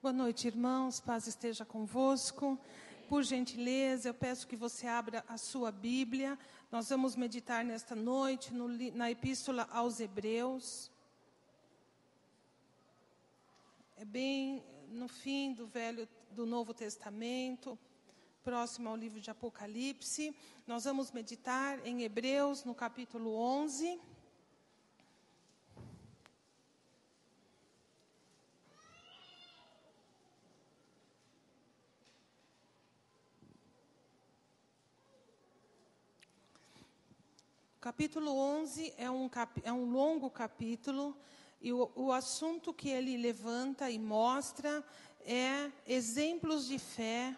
Boa noite, irmãos. Paz esteja convosco. Por gentileza, eu peço que você abra a sua Bíblia. Nós vamos meditar nesta noite no, na Epístola aos Hebreus. É bem no fim do Velho, do Novo Testamento, próximo ao livro de Apocalipse. Nós vamos meditar em Hebreus, no capítulo 11. Capítulo 11 é um, cap, é um longo capítulo e o, o assunto que ele levanta e mostra é exemplos de fé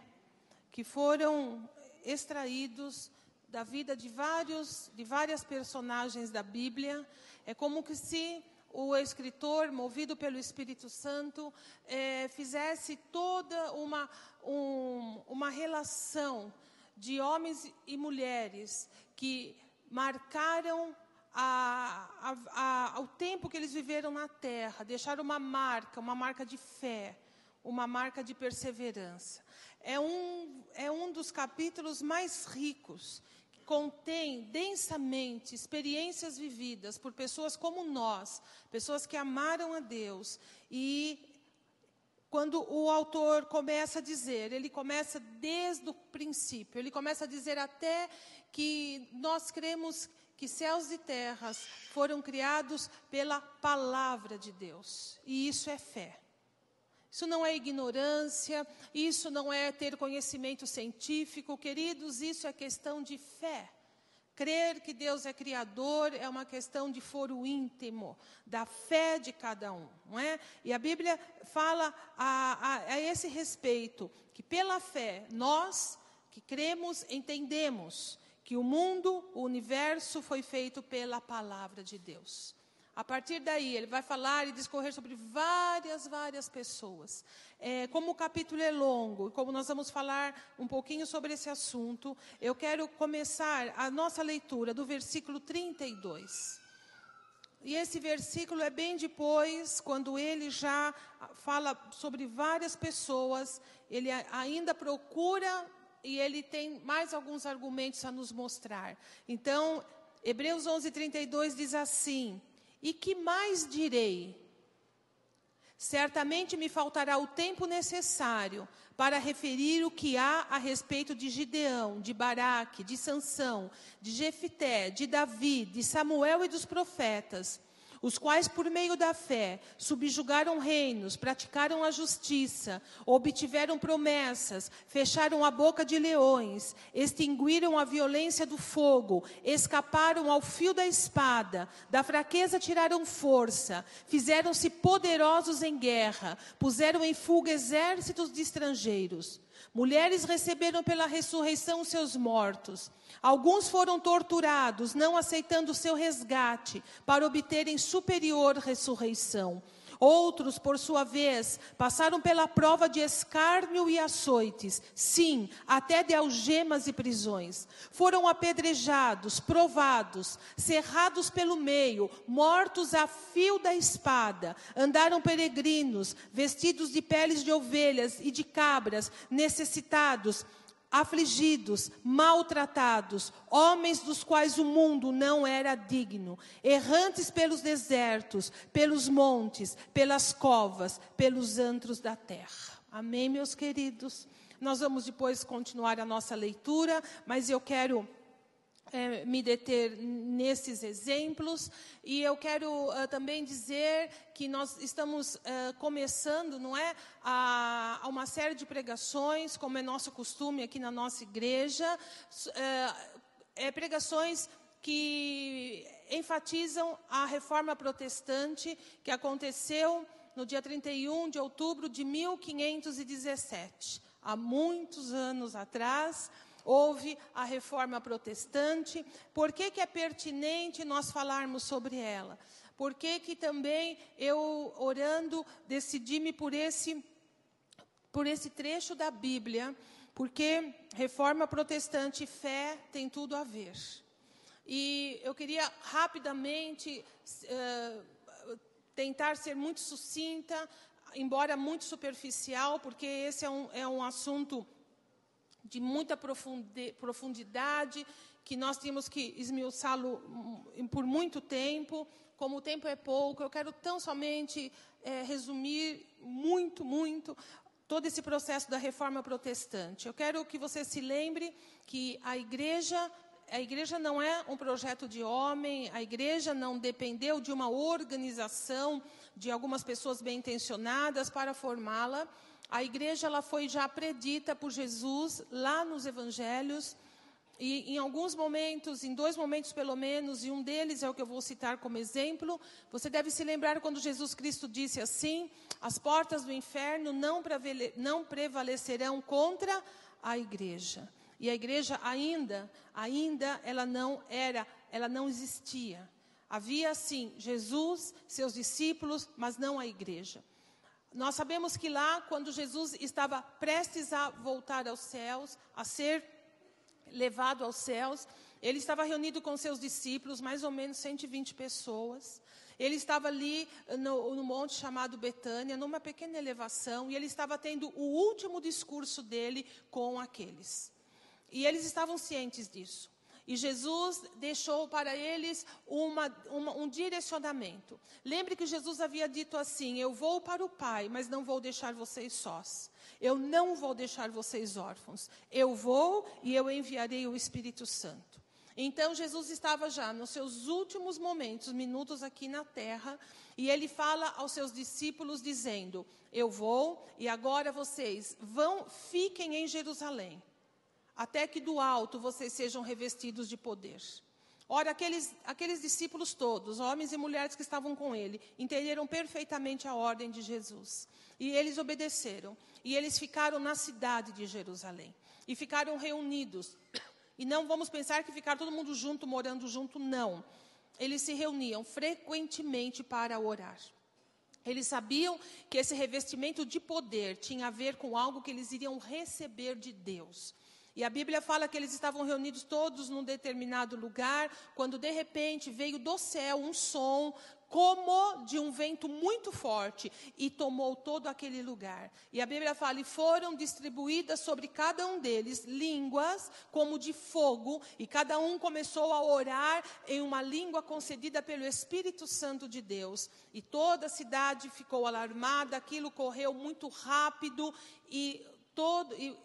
que foram extraídos da vida de vários de várias personagens da Bíblia. É como que se o escritor, movido pelo Espírito Santo, é, fizesse toda uma, um, uma relação de homens e mulheres que marcaram a, a, a, o tempo que eles viveram na terra, deixaram uma marca, uma marca de fé, uma marca de perseverança. É um, é um dos capítulos mais ricos, que contém densamente experiências vividas por pessoas como nós, pessoas que amaram a Deus. E quando o autor começa a dizer, ele começa desde o princípio, ele começa a dizer até que nós cremos que céus e terras foram criados pela palavra de Deus. E isso é fé. Isso não é ignorância, isso não é ter conhecimento científico, queridos, isso é questão de fé. Crer que Deus é criador é uma questão de foro íntimo, da fé de cada um, não é? E a Bíblia fala a, a, a esse respeito, que pela fé, nós que cremos, entendemos que o mundo, o universo foi feito pela palavra de Deus. A partir daí, ele vai falar e discorrer sobre várias, várias pessoas. É, como o capítulo é longo, como nós vamos falar um pouquinho sobre esse assunto, eu quero começar a nossa leitura do versículo 32. E esse versículo é bem depois, quando ele já fala sobre várias pessoas, ele ainda procura e ele tem mais alguns argumentos a nos mostrar. Então, Hebreus 11:32 diz assim: "E que mais direi? Certamente me faltará o tempo necessário para referir o que há a respeito de Gideão, de Baraque, de Sansão, de Jefité, de Davi, de Samuel e dos profetas." Os quais, por meio da fé, subjugaram reinos, praticaram a justiça, obtiveram promessas, fecharam a boca de leões, extinguiram a violência do fogo, escaparam ao fio da espada, da fraqueza tiraram força, fizeram-se poderosos em guerra, puseram em fuga exércitos de estrangeiros. Mulheres receberam pela ressurreição seus mortos. Alguns foram torturados, não aceitando seu resgate, para obterem superior ressurreição. Outros, por sua vez, passaram pela prova de escárnio e açoites, sim, até de algemas e prisões. Foram apedrejados, provados, cerrados pelo meio, mortos a fio da espada. Andaram peregrinos, vestidos de peles de ovelhas e de cabras, necessitados afligidos, maltratados, homens dos quais o mundo não era digno, errantes pelos desertos, pelos montes, pelas covas, pelos antros da terra. Amém, meus queridos? Nós vamos depois continuar a nossa leitura, mas eu quero é, me deter nesses exemplos. E eu quero uh, também dizer que nós estamos uh, começando, não é, a, a, uma série de pregações, como é nosso costume aqui na nossa igreja, uh, é, pregações que enfatizam a reforma protestante que aconteceu no dia 31 de outubro de 1517, há muitos anos atrás houve a reforma protestante. Por que, que é pertinente nós falarmos sobre ela? Por que, que também eu, orando, decidi-me por esse, por esse trecho da Bíblia? Porque reforma protestante e fé tem tudo a ver. E eu queria rapidamente uh, tentar ser muito sucinta embora muito superficial, porque esse é um, é um assunto de muita profundidade, que nós temos que esmiuçá-lo hum, por muito tempo. Como o tempo é pouco, eu quero tão somente é, resumir muito, muito todo esse processo da reforma protestante. Eu quero que você se lembre que a igreja a igreja não é um projeto de homem, a igreja não dependeu de uma organização de algumas pessoas bem intencionadas para formá-la. A igreja ela foi já predita por Jesus lá nos evangelhos. E em alguns momentos, em dois momentos pelo menos, e um deles é o que eu vou citar como exemplo, você deve se lembrar quando Jesus Cristo disse assim: as portas do inferno não, prevalecerão contra a igreja. E a igreja ainda, ainda ela não era, ela não existia. Havia sim Jesus, seus discípulos, mas não a igreja. Nós sabemos que lá, quando Jesus estava prestes a voltar aos céus, a ser levado aos céus, ele estava reunido com seus discípulos, mais ou menos 120 pessoas. Ele estava ali no, no, monte chamado Betânia, numa pequena elevação, e ele estava tendo o último discurso dele com aqueles. E eles estavam cientes disso. E Jesus deixou para eles uma, uma, um direcionamento. Lembre que Jesus havia dito assim: Eu vou para o Pai, mas não vou deixar vocês sós. Eu não vou deixar vocês órfãos. Eu vou e eu enviarei o Espírito Santo. Então Jesus estava já nos seus últimos momentos, minutos aqui na terra, e ele fala aos seus discípulos dizendo: Eu vou e agora vocês vão, fiquem em Jerusalém até que do alto vocês sejam revestidos de poder. Ora, aqueles, aqueles discípulos todos, homens e mulheres que estavam com ele, entenderam perfeitamente a ordem de Jesus. E eles obedeceram. E eles ficaram na cidade de Jerusalém. E ficaram reunidos. E não vamos pensar que ficar todo mundo junto, morando junto, não. Eles se reuniam frequentemente para orar. Eles sabiam que esse revestimento de poder tinha a ver com algo que eles iriam receber de Deus. E a Bíblia fala que eles estavam reunidos todos num determinado lugar, quando de repente veio do céu um som como de um vento muito forte e tomou todo aquele lugar. E a Bíblia fala: e foram distribuídas sobre cada um deles línguas como de fogo, e cada um começou a orar em uma língua concedida pelo Espírito Santo de Deus. E toda a cidade ficou alarmada, aquilo correu muito rápido e todo. E,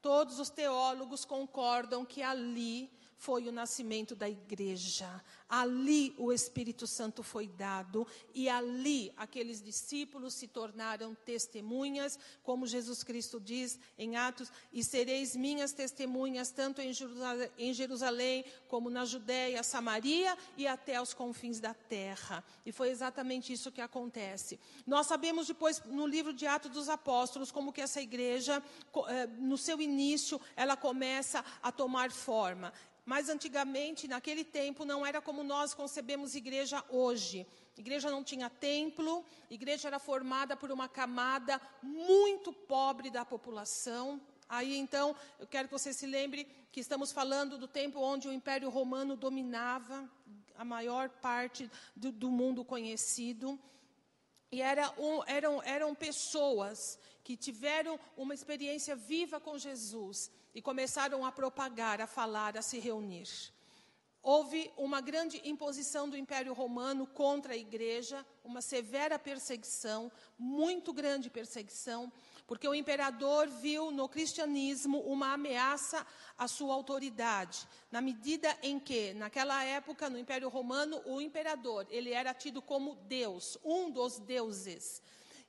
Todos os teólogos concordam que ali foi o nascimento da igreja. Ali o Espírito Santo foi dado e ali aqueles discípulos se tornaram testemunhas, como Jesus Cristo diz em Atos: E sereis minhas testemunhas, tanto em Jerusalém, como na Judéia, Samaria e até os confins da terra. E foi exatamente isso que acontece. Nós sabemos depois, no livro de Atos dos Apóstolos, como que essa igreja, eh, no seu início, ela começa a tomar forma. Mas antigamente, naquele tempo, não era como nós concebemos igreja hoje. Igreja não tinha templo, igreja era formada por uma camada muito pobre da população. Aí então, eu quero que você se lembre que estamos falando do tempo onde o Império Romano dominava a maior parte do, do mundo conhecido. E era um, eram, eram pessoas que tiveram uma experiência viva com Jesus e começaram a propagar, a falar, a se reunir. Houve uma grande imposição do Império Romano contra a igreja, uma severa perseguição, muito grande perseguição, porque o imperador viu no cristianismo uma ameaça à sua autoridade, na medida em que, naquela época, no Império Romano, o imperador, ele era tido como Deus, um dos deuses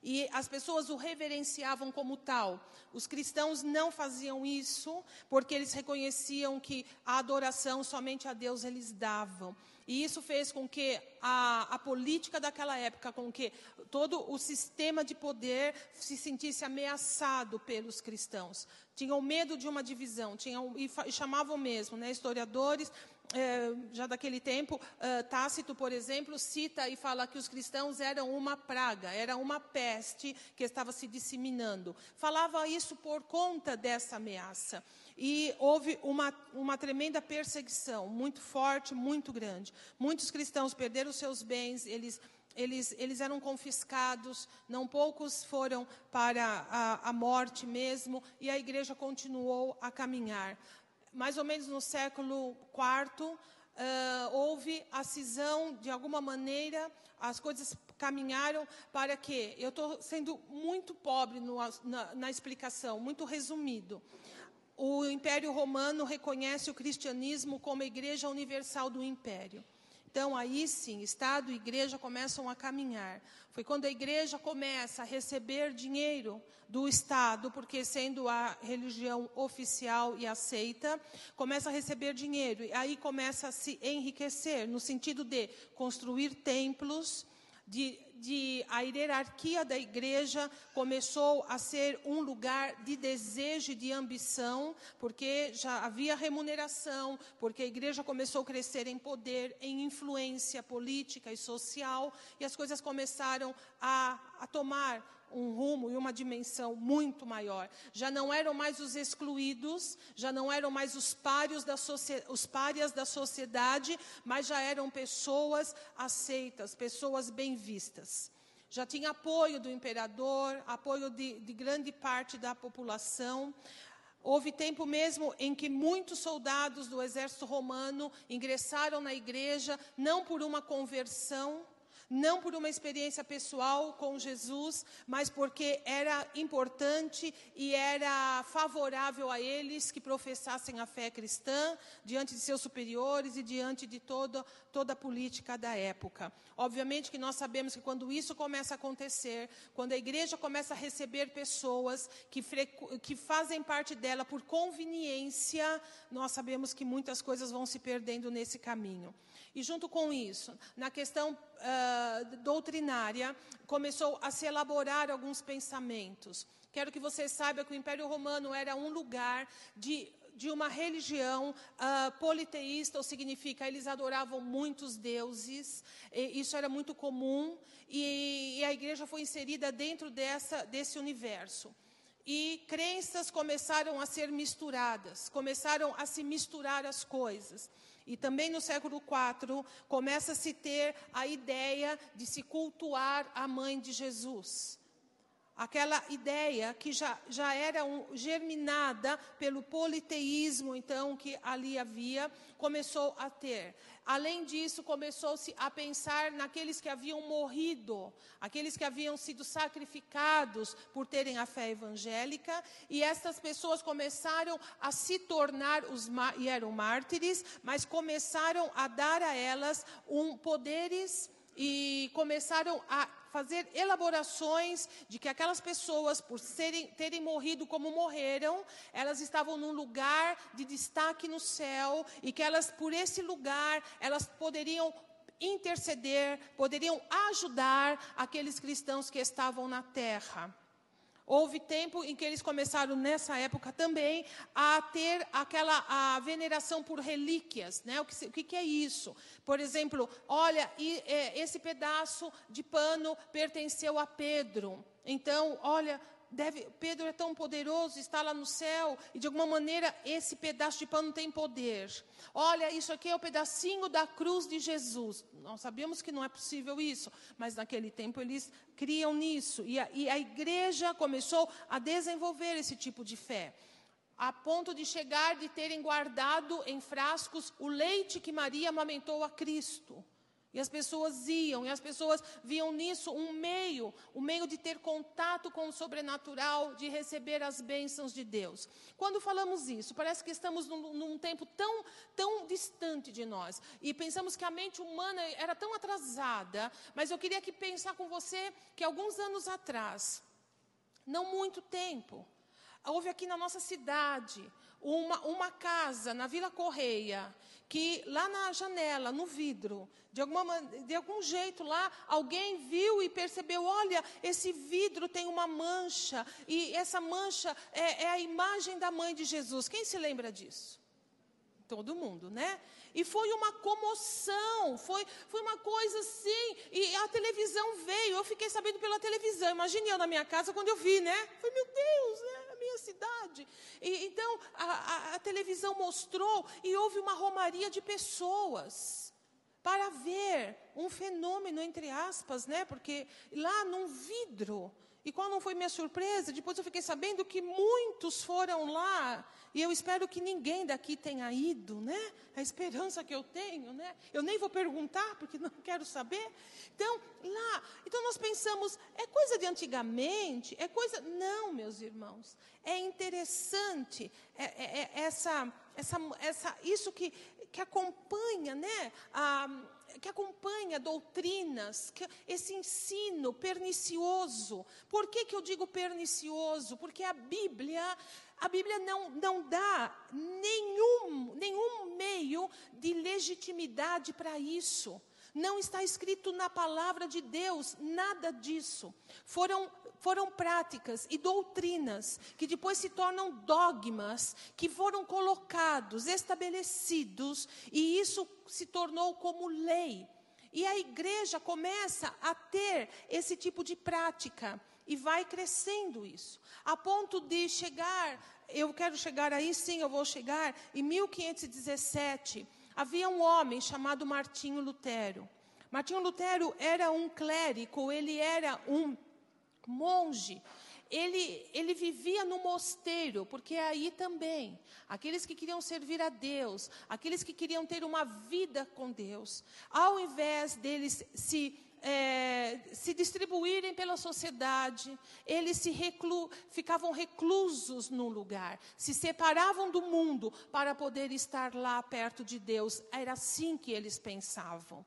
e as pessoas o reverenciavam como tal. Os cristãos não faziam isso porque eles reconheciam que a adoração somente a Deus eles davam. E isso fez com que a, a, política daquela época, com que todo o sistema de poder se sentisse ameaçado pelos cristãos. Tinham medo de uma divisão, tinham, e, e chamavam mesmo, né, historiadores, é, já daquele tempo, uh, Tácito, por exemplo, cita e fala que os cristãos eram uma praga, era uma peste que estava se disseminando. Falava isso por conta dessa ameaça. E houve uma, uma tremenda perseguição, muito forte, muito grande. Muitos cristãos perderam seus bens, eles eles, eles eram confiscados, não poucos foram para a, a morte mesmo, e a igreja continuou a caminhar. Mais ou menos no século IV, uh, houve a cisão, de alguma maneira, as coisas caminharam para que, eu estou sendo muito pobre no, na, na explicação, muito resumido. O Império Romano reconhece o cristianismo como a igreja universal do império. Então, aí sim, Estado e igreja começam a caminhar. Foi quando a igreja começa a receber dinheiro do Estado, porque sendo a religião oficial e aceita, começa a receber dinheiro. E aí começa a se enriquecer, no sentido de construir templos, de de a hierarquia da igreja começou a ser um lugar de desejo e de ambição, porque já havia remuneração, porque a igreja começou a crescer em poder, em influência política e social, e as coisas começaram a, a tomar um rumo e uma dimensão muito maior. Já não eram mais os excluídos, já não eram mais os da os párias da sociedade, mas já eram pessoas aceitas, pessoas bem vistas. Já tinha apoio do imperador, apoio de, de grande parte da população. Houve tempo mesmo em que muitos soldados do exército romano ingressaram na igreja, não por uma conversão, não por uma experiência pessoal com Jesus, mas porque era importante e era favorável a eles que professassem a fé cristã diante de seus superiores e diante de toda, toda a política da época. Obviamente que nós sabemos que quando isso começa a acontecer, quando a igreja começa a receber pessoas que, que fazem parte dela por conveniência, nós sabemos que muitas coisas vão se perdendo nesse caminho. E junto com isso, na questão uh, doutrinária, começou a se elaborar alguns pensamentos. Quero que você saiba que o Império Romano era um lugar de de uma religião uh, politeísta, ou significa eles adoravam muitos deuses, isso era muito comum, e, e, a igreja foi inserida dentro dessa, desse universo. E crenças começaram a ser misturadas, começaram a se misturar as coisas. E também no século IV começa a se ter a ideia de se cultuar a mãe de Jesus. Aquela ideia que já, já era um, germinada pelo politeísmo, então, que ali havia, começou a ter. Além disso, começou-se a pensar naqueles que haviam morrido, aqueles que haviam sido sacrificados por terem a fé evangélica, e essas pessoas começaram a se tornar os e eram mártires, mas começaram a dar a elas um poderes e começaram a fazer elaborações de que aquelas pessoas, por serem, terem morrido como morreram, elas estavam num lugar de destaque no céu e que elas, por esse lugar, elas poderiam interceder, poderiam ajudar aqueles cristãos que estavam na terra. Houve tempo em que eles começaram, nessa época também, a ter aquela a veneração por relíquias. Né? O, que, o que, é isso? Por exemplo, olha, e, é, esse pedaço de pano pertenceu a Pedro. Então, olha, deve, Pedro é tão poderoso, está lá no céu, e de alguma maneira esse pedaço de pano tem poder. Olha, isso aqui é o pedacinho da cruz de Jesus. Nós sabemos que não é possível isso, mas naquele tempo eles criam nisso. E a, e a igreja começou a desenvolver esse tipo de fé. A ponto de chegar de terem guardado em frascos o leite que Maria amamentou a Cristo. E as pessoas iam, e as pessoas viam nisso um meio, um meio de ter contato com o sobrenatural, de receber as bênçãos de Deus. Quando falamos isso, parece que estamos num, num tempo tão, tão distante de nós. E pensamos que a mente humana era tão atrasada. Mas eu queria aqui pensar com você que alguns anos atrás, não muito tempo, houve aqui na nossa cidade uma, uma casa na Vila Correia, que lá na janela, no vidro, de, alguma, de algum jeito lá, alguém viu e percebeu: olha, esse vidro tem uma mancha, e essa mancha é, é a imagem da mãe de Jesus. Quem se lembra disso? Todo mundo, né? E foi uma comoção, foi, foi uma coisa assim. E a televisão veio, eu fiquei sabendo pela televisão. Imagine eu na minha casa quando eu vi, né? Foi, meu Deus, né? Minha cidade. E, então, a, a, a televisão mostrou e houve uma romaria de pessoas para ver um fenômeno, entre aspas, né? Porque lá num vidro. E qual não foi minha surpresa? Depois eu fiquei sabendo que muitos foram lá. E eu espero que ninguém daqui tenha ido, né? A esperança que eu tenho, né? Eu nem vou perguntar, porque não quero saber. Então, lá. Então nós pensamos, é coisa de antigamente? É coisa. Não, meus irmãos. É interessante é, é, é essa, essa, essa, isso que, que acompanha, né? A, que acompanha doutrinas, que, esse ensino pernicioso. Por que, que eu digo pernicioso? Porque a Bíblia, a Bíblia não, não dá nenhum, nenhum meio de legitimidade para isso. Não está escrito na palavra de Deus nada disso. Foram foram práticas e doutrinas que depois se tornam dogmas que foram colocados, estabelecidos, e isso se tornou como lei. E a igreja começa a ter esse tipo de prática e vai crescendo isso, a ponto de chegar, eu quero chegar aí, sim, eu vou chegar, em 1517, havia um homem chamado Martinho Lutero. Martinho Lutero era um clérigo, ele era um monge, ele, ele vivia no mosteiro, porque aí também, aqueles que queriam servir a Deus, aqueles que queriam ter uma vida com Deus, ao invés deles se, é, se distribuírem pela sociedade, eles se reclu, ficavam reclusos num lugar, se separavam do mundo para poder estar lá perto de Deus. Era assim que eles pensavam.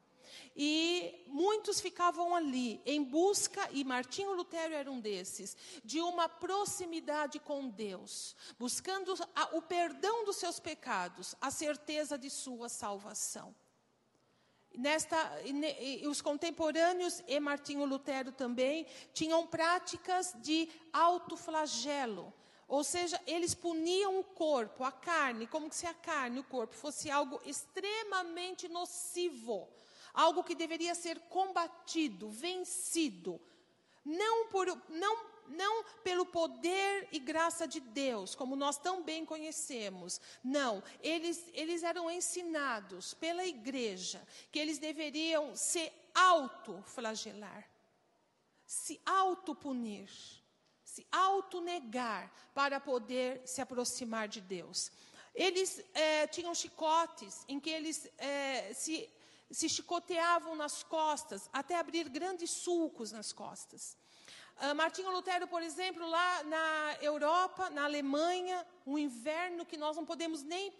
E muitos ficavam ali em busca, e Martinho Lutero era um desses, de uma proximidade com Deus, buscando a, o perdão dos seus pecados, a certeza de sua salvação. Nesta, e, os contemporâneos e Martinho Lutero também tinham práticas de autoflagelo. Ou seja, eles puniam o corpo, a carne, como se a carne, o corpo, fosse algo extremamente nocivo algo que deveria ser combatido, vencido, não, por, não, não pelo poder e graça de Deus, como nós tão bem conhecemos. Não, eles, eles eram ensinados pela igreja que eles deveriam se autoflagelar, se autopunir, se autonegar para poder se aproximar de Deus. Eles é, tinham chicotes em que eles é, se se chicoteavam nas costas, até abrir grandes sulcos nas costas. Uh, Martinho Lutero, por exemplo, lá na Europa, na Alemanha, um inverno que nós não podemos nem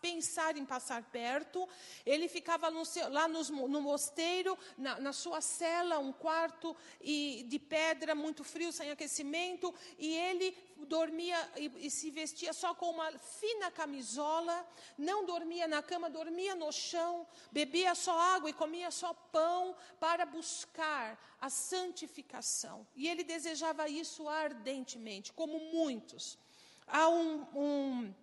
pensar em passar perto. Ele ficava no seu, lá no, no mosteiro, na, na, sua cela, um quarto e, de pedra, muito frio, sem aquecimento, e ele dormia e, e, se vestia só com uma fina camisola, não dormia na cama, dormia no chão, bebia só água e comia só pão para buscar a santificação. E ele desejava isso ardentemente, como muitos. Há um, um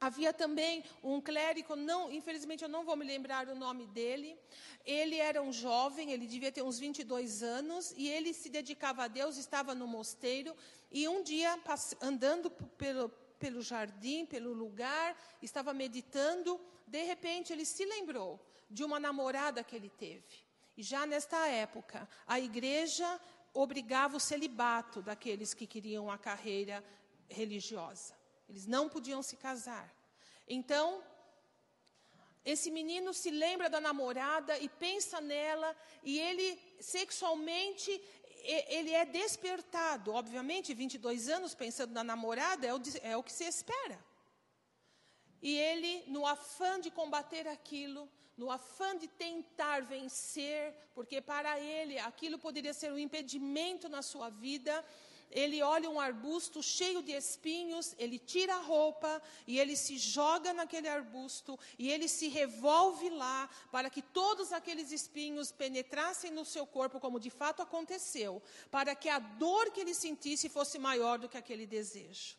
Havia também um clérigo, não, infelizmente eu não vou me lembrar o nome dele. Ele era um jovem, ele devia ter uns 22 anos, e ele se dedicava a Deus, estava no mosteiro, e um dia, andando pelo, pelo jardim, pelo lugar, estava meditando, de repente ele se lembrou de uma namorada que ele teve. E já nesta época, a igreja obrigava o celibato daqueles que queriam a carreira religiosa. Eles não podiam se casar. Então, esse menino se lembra da namorada e pensa nela, e ele sexualmente ele é despertado. Obviamente, 22 anos pensando na namorada é o, é o que se espera. E ele, no afã de combater aquilo, no afã de tentar vencer, porque para ele aquilo poderia ser um impedimento na sua vida, ele olha um arbusto cheio de espinhos, ele tira a roupa e ele se joga naquele arbusto e ele se revolve lá para que todos aqueles espinhos penetrassem no seu corpo, como de fato aconteceu, para que a dor que ele sentisse fosse maior do que aquele desejo.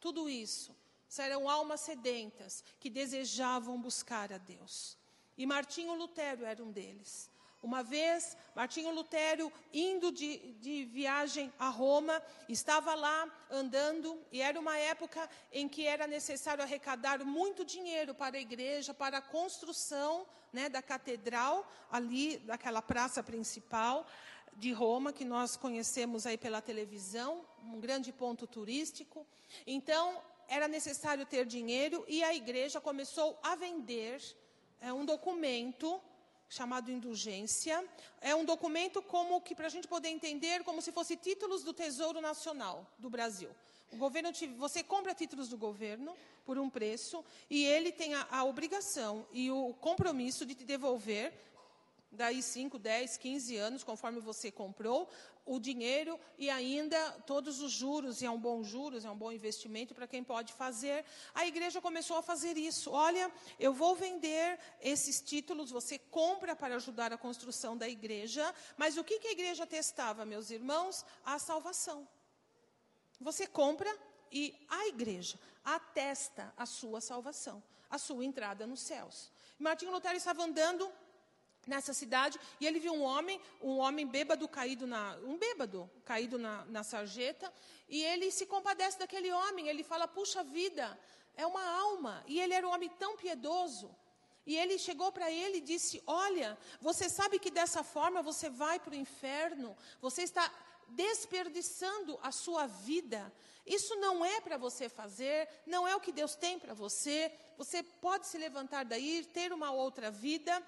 Tudo isso eram almas sedentas que desejavam buscar a Deus. E Martinho Lutero era um deles. Uma vez, Martinho Lutero, indo de, de, viagem a Roma, estava lá andando, e era uma época em que era necessário arrecadar muito dinheiro para a igreja, para a construção né, da catedral, ali, daquela praça principal de Roma, que nós conhecemos aí pela televisão, um grande ponto turístico. Então, era necessário ter dinheiro, e a igreja começou a vender é, um documento chamado indulgência. É um documento como que para a gente poder entender como se fosse títulos do Tesouro Nacional do Brasil. O governo te, você compra títulos do governo por um preço e ele tem a, a obrigação e o compromisso de te devolver daí 5, 10, 15 anos, conforme você comprou, o dinheiro e ainda todos os juros, e é um bom juros, é um bom investimento para quem pode fazer. A igreja começou a fazer isso. Olha, eu vou vender esses títulos, você compra para ajudar a construção da igreja, mas o que, que a igreja testava, meus irmãos? A salvação. Você compra e a igreja atesta a sua salvação, a sua entrada nos céus. Martinho Lutero estava andando nessa cidade e ele viu um homem, um homem bêbado caído na, um bêbado caído na, na sarjeta e ele se compadece daquele homem. Ele fala: puxa vida, é uma alma. E ele era um homem tão piedoso. E ele chegou para ele e disse: Olha, você sabe que dessa forma você vai para o inferno, você está desperdiçando a sua vida. Isso não é para você fazer, não é o que Deus tem para você. Você pode se levantar daí, ter uma outra vida.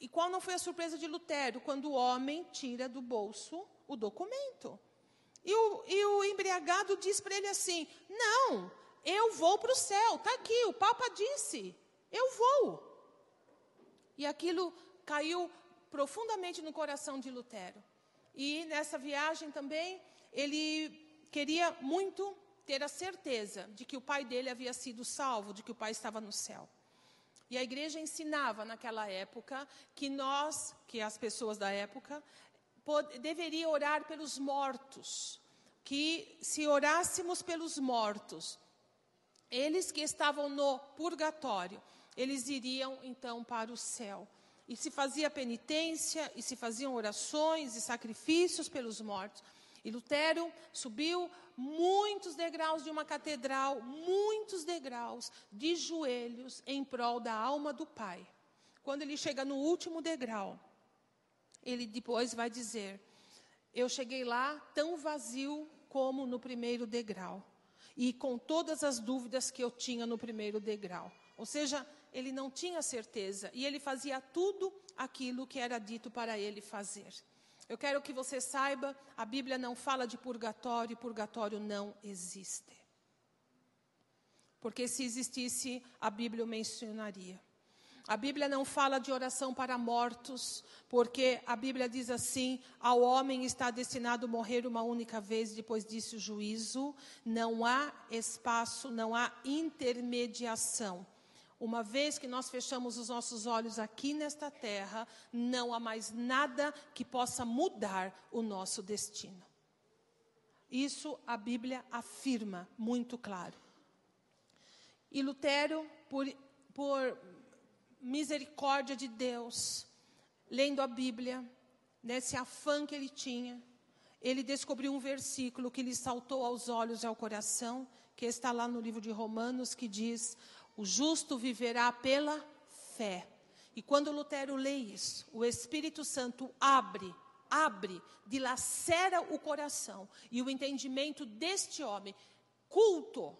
E qual não foi a surpresa de Lutero quando o homem tira do bolso o documento? E o, e o embriagado diz para ele assim: Não, eu vou para o céu, está aqui, o Papa disse, eu vou. E aquilo caiu profundamente no coração de Lutero. E nessa viagem também, ele queria muito ter a certeza de que o pai dele havia sido salvo, de que o pai estava no céu. E a igreja ensinava naquela época que nós, que as pessoas da época, deveria orar pelos mortos, que se orássemos pelos mortos, eles que estavam no purgatório, eles iriam então para o céu. E se fazia penitência, e se faziam orações e sacrifícios pelos mortos. E Lutero subiu muitos degraus de uma catedral, muitos degraus de joelhos em prol da alma do Pai. Quando ele chega no último degrau, ele depois vai dizer: Eu cheguei lá tão vazio como no primeiro degrau, e com todas as dúvidas que eu tinha no primeiro degrau. Ou seja, ele não tinha certeza e ele fazia tudo aquilo que era dito para ele fazer. Eu quero que você saiba, a Bíblia não fala de purgatório, purgatório não existe. Porque se existisse, a Bíblia o mencionaria. A Bíblia não fala de oração para mortos, porque a Bíblia diz assim: ao homem está destinado morrer uma única vez, depois disso o juízo. Não há espaço, não há intermediação. Uma vez que nós fechamos os nossos olhos aqui nesta terra, não há mais nada que possa mudar o nosso destino. Isso a Bíblia afirma muito claro. E Lutero, por, por misericórdia de Deus, lendo a Bíblia, nesse afã que ele tinha, ele descobriu um versículo que lhe saltou aos olhos e ao coração, que está lá no livro de Romanos, que diz: o justo viverá pela fé. E quando Lutero lê isso, o Espírito Santo abre, abre, dilacera o coração e o entendimento deste homem, culto,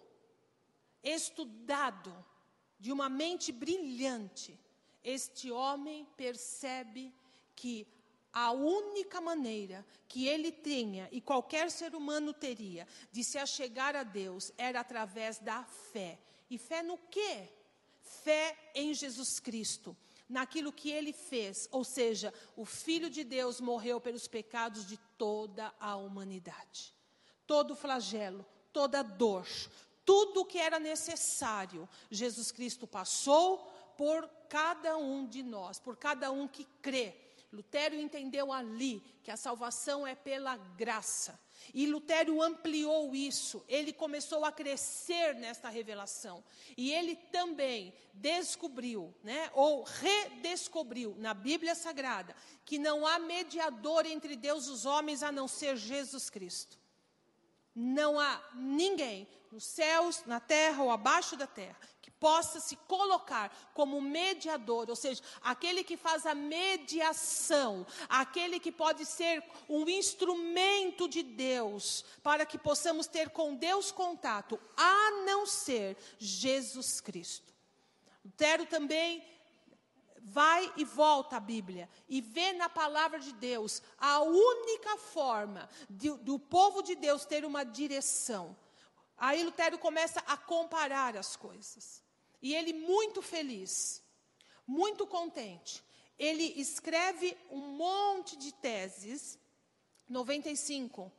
estudado, de uma mente brilhante. Este homem percebe que a única maneira que ele tenha e qualquer ser humano teria de se achegar a Deus era através da fé. E fé no quê? Fé em Jesus Cristo, naquilo que ele fez, ou seja, o Filho de Deus morreu pelos pecados de toda a humanidade. Todo flagelo, toda dor, tudo o que era necessário, Jesus Cristo passou por cada um de nós, por cada um que crê. Lutero entendeu ali que a salvação é pela graça. E Lutero ampliou isso, ele começou a crescer nesta revelação. E ele também descobriu, né, ou redescobriu na Bíblia Sagrada, que não há mediador entre Deus e os homens a não ser Jesus Cristo. Não há ninguém nos céus, na terra ou abaixo da terra possa se colocar como mediador, ou seja, aquele que faz a mediação, aquele que pode ser um instrumento de Deus para que possamos ter com Deus contato, a não ser Jesus Cristo. Lutero também vai e volta à Bíblia e vê na palavra de Deus a única forma de, do povo de Deus ter uma direção. Aí Lutero começa a comparar as coisas. E ele, muito feliz, muito contente, ele escreve um monte de teses, 95.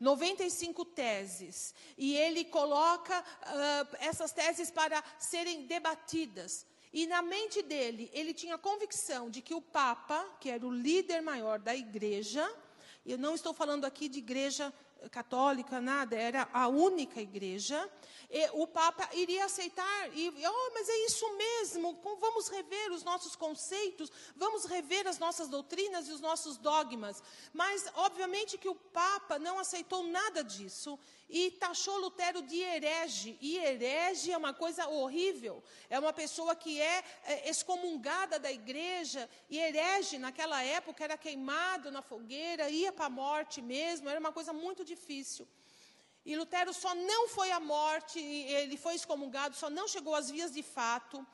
95 teses. E ele coloca uh, essas teses para serem debatidas. E na mente dele, ele tinha convicção de que o Papa, que era o líder maior da igreja, eu não estou falando aqui de igreja católica, nada, era a única igreja, o Papa iria aceitar, e, oh, mas é isso mesmo, vamos rever os nossos conceitos, vamos rever as nossas doutrinas e os nossos dogmas. Mas, obviamente, que o Papa não aceitou nada disso e taxou Lutero de herege. E herege é uma coisa horrível, é uma pessoa que é, é excomungada da igreja, e herege, naquela época, era queimado na fogueira, ia para a morte mesmo, era uma coisa muito difícil. E Lutero só não foi à morte, ele foi excomungado, só não chegou às vias de fato,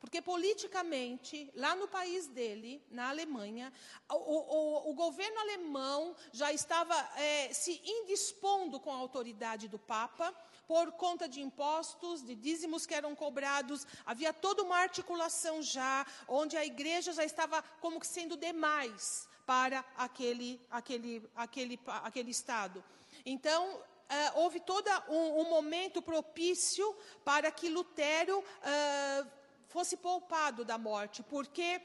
porque politicamente, lá no país dele, na Alemanha, o, o, o governo alemão já estava é, se indispondo com a autoridade do Papa, por conta de impostos, de dízimos que eram cobrados, havia toda uma articulação já, onde a igreja já estava como que sendo demais para aquele, aquele, aquele, aquele Estado. Então, uh, houve todo um, um, momento propício para que Lutero uh, fosse poupado da morte, porque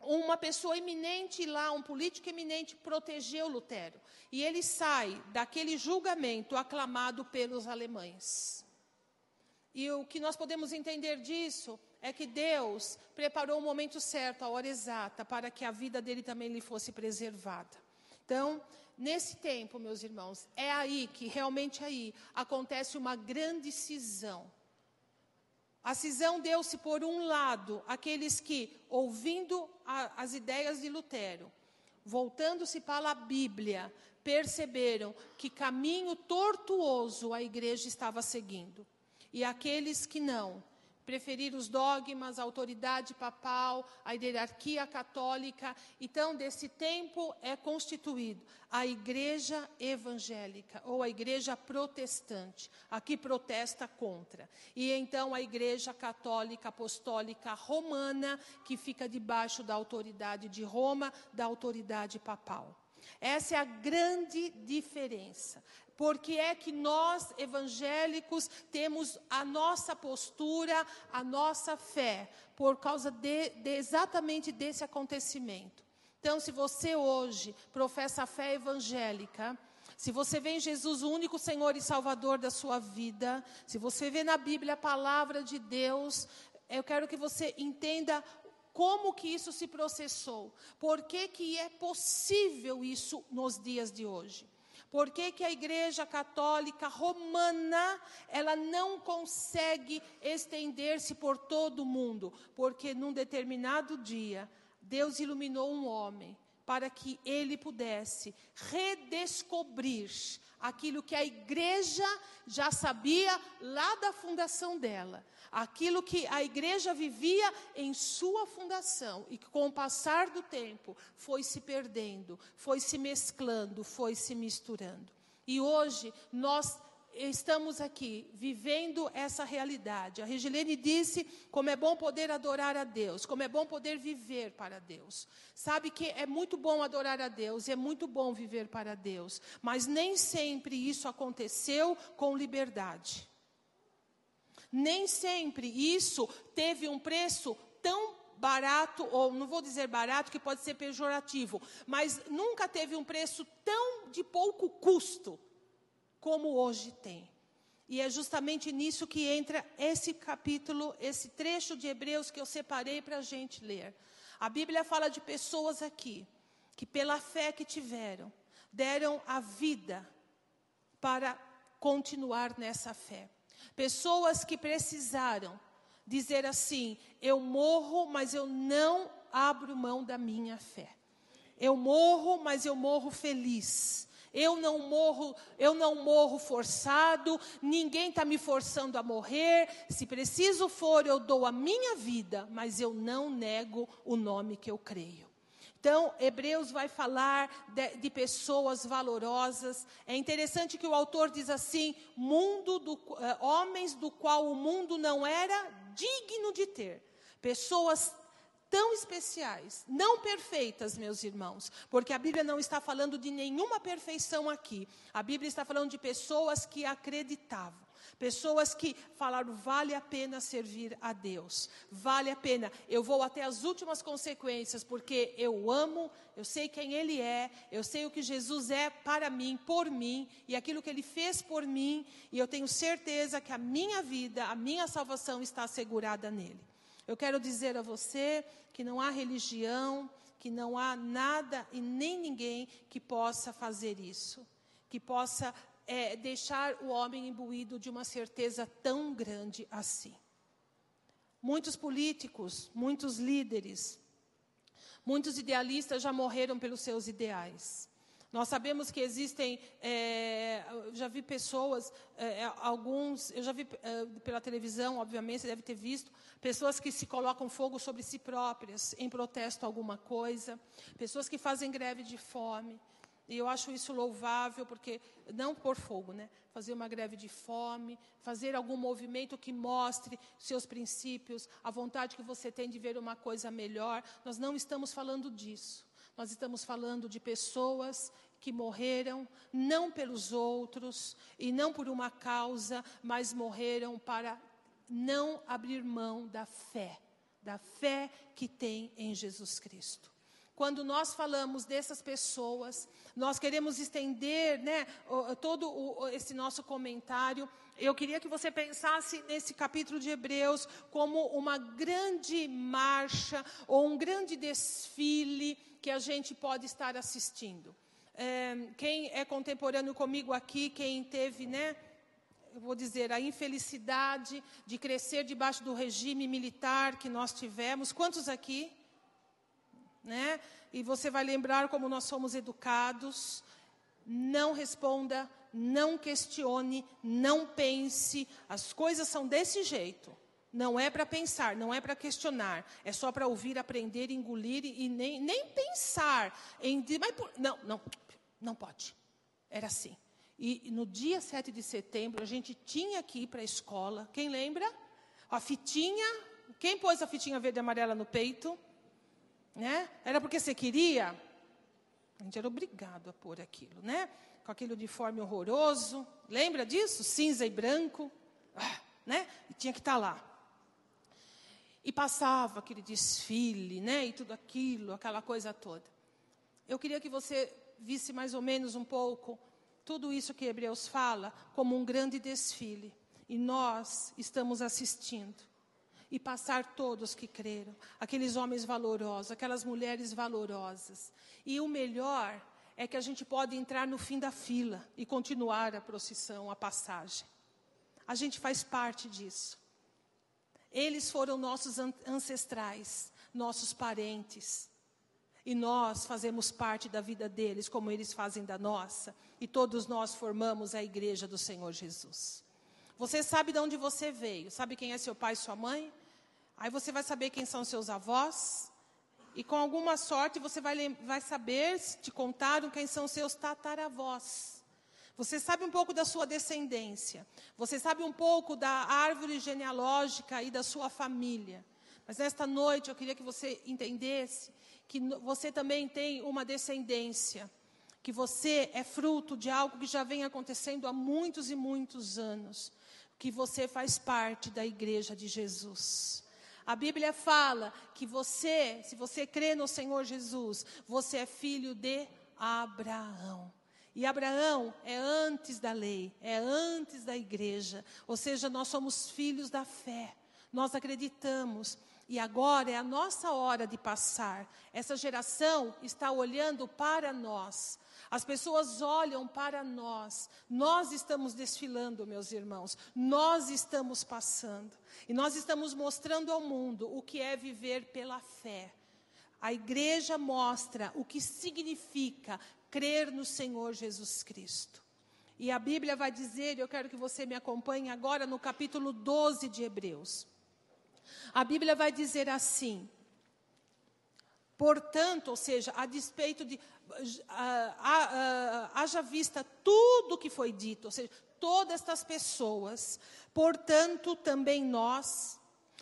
uma pessoa eminente lá, um político eminente, protegeu Lutero. E ele sai daquele julgamento aclamado pelos alemães. E o que nós podemos entender disso é que Deus preparou o momento certo, a hora exata, para que a vida dele também lhe fosse preservada. Então, nesse tempo, meus irmãos, é aí que realmente aí acontece uma grande cisão. A cisão deu-se por um lado, aqueles que, ouvindo a, as ideias de Lutero, voltando-se para a Bíblia, perceberam que caminho tortuoso a igreja estava seguindo. E aqueles que não, preferir os dogmas, a autoridade papal, a hierarquia católica. Então, desse tempo é constituído a igreja evangélica ou a igreja protestante, a que protesta contra. E então a igreja católica apostólica romana, que fica debaixo da autoridade de Roma, da autoridade papal. Essa é a grande diferença. Porque é que nós, evangélicos, temos a nossa postura, a nossa fé, por causa de, de exatamente desse acontecimento. Então, se você hoje professa a fé evangélica, se você vê em Jesus o único Senhor e Salvador da sua vida, se você vê na Bíblia a palavra de Deus, eu quero que você entenda como que isso se processou, por que, que é possível isso nos dias de hoje. Por que, que a Igreja Católica Romana ela não consegue estender-se por todo o mundo? Porque num determinado dia Deus iluminou um homem para que ele pudesse redescobrir aquilo que a igreja já sabia lá da fundação dela, aquilo que a igreja vivia em sua fundação e que com o passar do tempo foi se perdendo, foi se mesclando, foi se misturando. E hoje nós estamos aqui vivendo essa realidade. A Regilene disse como é bom poder adorar a Deus, como é bom poder viver para Deus. Sabe que é muito bom adorar a Deus e é muito bom viver para Deus, mas nem sempre isso aconteceu com liberdade. Nem sempre isso teve um preço tão barato, ou não vou dizer barato, que pode ser pejorativo, mas nunca teve um preço tão de pouco custo como hoje tem. E é justamente nisso que entra esse capítulo, esse trecho de Hebreus que eu separei para a gente ler. A Bíblia fala de pessoas aqui que, pela fé que tiveram, deram a vida para continuar nessa fé. Pessoas que precisaram dizer assim: eu morro, mas eu não abro mão da minha fé. Eu morro, mas eu morro feliz. Eu não morro, eu não morro forçado, ninguém está me forçando a morrer. Se preciso for, eu dou a minha vida, mas eu não nego o nome que eu creio. Então, Hebreus vai falar de, de, pessoas valorosas. É interessante que o autor diz assim: mundo do, eh, homens do qual o mundo não era digno de ter. Pessoas tão especiais, não perfeitas, meus irmãos, porque a Bíblia não está falando de nenhuma perfeição aqui. A Bíblia está falando de pessoas que acreditavam. Pessoas que falaram, vale a pena servir a Deus, vale a pena, eu vou até as últimas consequências, porque eu amo, eu sei quem Ele é, eu sei o que Jesus é para mim, por mim, e aquilo que Ele fez por mim, e eu tenho certeza que a minha vida, a minha salvação está assegurada nele. Eu quero dizer a você que não há religião, que não há nada e nem ninguém que possa fazer isso, que possa é, deixar o homem imbuído de uma certeza tão grande assim. Muitos políticos, muitos líderes, muitos idealistas já morreram pelos seus ideais. Nós sabemos que existem, é, já vi pessoas, é, é, alguns, eu já vi é, pela televisão, obviamente, você deve ter visto, pessoas que se colocam fogo sobre si próprias em protesto a alguma coisa, pessoas que fazem greve de fome. E eu acho isso louvável, porque não por fogo, né? Fazer uma greve de fome, fazer algum movimento que mostre seus princípios, a vontade que você tem de ver uma coisa melhor. Nós não estamos falando disso. Nós estamos falando de pessoas que morreram não pelos outros e não por uma causa, mas morreram para não abrir mão da fé, da fé que tem em Jesus Cristo. Quando nós falamos dessas pessoas, nós queremos estender né, todo esse nosso comentário. Eu queria que você pensasse nesse capítulo de Hebreus como uma grande marcha ou um grande desfile que a gente pode estar assistindo é, quem é contemporâneo comigo aqui, quem teve, né, eu vou dizer, a infelicidade de crescer debaixo do regime militar que nós tivemos. Quantos aqui? Né? E você vai lembrar como nós somos educados. Não responda, não questione, não pense. As coisas são desse jeito. Não é para pensar, não é para questionar, é só para ouvir, aprender, engolir e nem, nem pensar em. Mas por, não, não, não pode. Era assim. E no dia 7 de setembro, a gente tinha que ir para a escola. Quem lembra? A fitinha. Quem pôs a fitinha verde e amarela no peito? Né? Era porque você queria? A gente era obrigado a pôr aquilo, né? Com aquele uniforme horroroso. Lembra disso? Cinza e branco. Ah, né? E tinha que estar tá lá. E passava aquele desfile, né? E tudo aquilo, aquela coisa toda. Eu queria que você visse mais ou menos um pouco tudo isso que Hebreus fala como um grande desfile. E nós estamos assistindo. E passar todos que creram, aqueles homens valorosos, aquelas mulheres valorosas. E o melhor é que a gente pode entrar no fim da fila e continuar a procissão, a passagem. A gente faz parte disso. Eles foram nossos ancestrais, nossos parentes. E nós fazemos parte da vida deles, como eles fazem da nossa. E todos nós formamos a igreja do Senhor Jesus. Você sabe de onde você veio, sabe quem é seu pai e sua mãe? Aí você vai saber quem são seus avós. E com alguma sorte você vai, vai saber, te contaram, quem são seus tataravós. Você sabe um pouco da sua descendência. Você sabe um pouco da árvore genealógica e da sua família. Mas nesta noite eu queria que você entendesse que você também tem uma descendência, que você é fruto de algo que já vem acontecendo há muitos e muitos anos, que você faz parte da igreja de Jesus. A Bíblia fala que você, se você crê no Senhor Jesus, você é filho de Abraão. E Abraão é antes da lei, é antes da igreja. Ou seja, nós somos filhos da fé. Nós acreditamos. E agora é a nossa hora de passar. Essa geração está olhando para nós. As pessoas olham para nós. Nós estamos desfilando, meus irmãos. Nós estamos passando. E nós estamos mostrando ao mundo o que é viver pela fé. A igreja mostra o que significa crer no Senhor Jesus Cristo. E a Bíblia vai dizer, eu quero que você me acompanhe agora no capítulo 12 de Hebreus. A Bíblia vai dizer assim: portanto, ou seja, a despeito de. Haja vista tudo que foi dito, ou seja, todas estas pessoas, portanto, também nós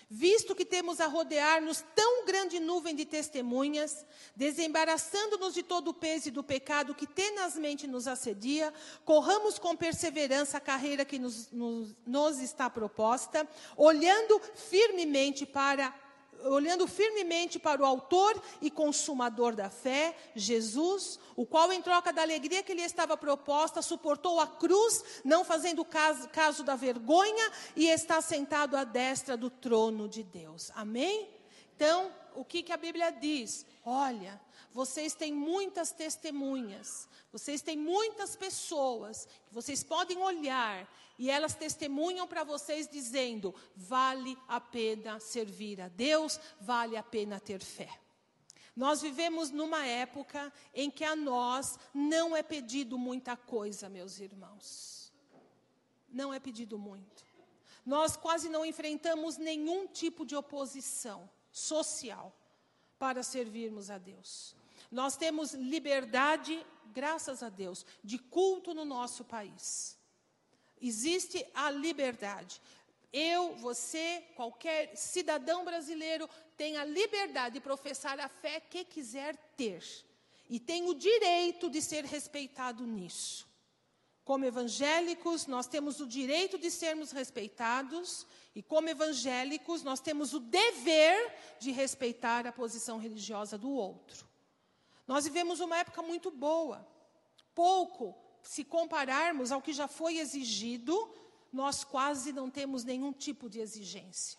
visto que temos a rodear-nos tão grande nuvem de testemunhas, desembaraçando-nos de todo o peso e do pecado que tenazmente nos assedia, corramos com perseverança a carreira que nos, nos, nos está proposta, olhando firmemente para olhando firmemente para o autor e consumador da fé, Jesus, o qual, em troca da alegria que lhe estava proposta, suportou a cruz, não fazendo caso, caso da vergonha, e está sentado à destra do trono de Deus. Amém? Então, o que, que a Bíblia diz? Olha, vocês têm muitas testemunhas, vocês têm muitas pessoas que vocês podem olhar e elas testemunham para vocês dizendo: vale a pena servir a Deus, vale a pena ter fé. Nós vivemos numa época em que a nós não é pedido muita coisa, meus irmãos. Não é pedido muito. Nós quase não enfrentamos nenhum tipo de oposição social para servirmos a Deus. Nós temos liberdade, graças a Deus, de culto no nosso país. Existe a liberdade. Eu, você, qualquer cidadão brasileiro tem a liberdade de professar a fé que quiser ter. E tem o direito de ser respeitado nisso. Como evangélicos, nós temos o direito de sermos respeitados, e como evangélicos, nós temos o dever de respeitar a posição religiosa do outro. Nós vivemos uma época muito boa. Pouco se compararmos ao que já foi exigido, nós quase não temos nenhum tipo de exigência.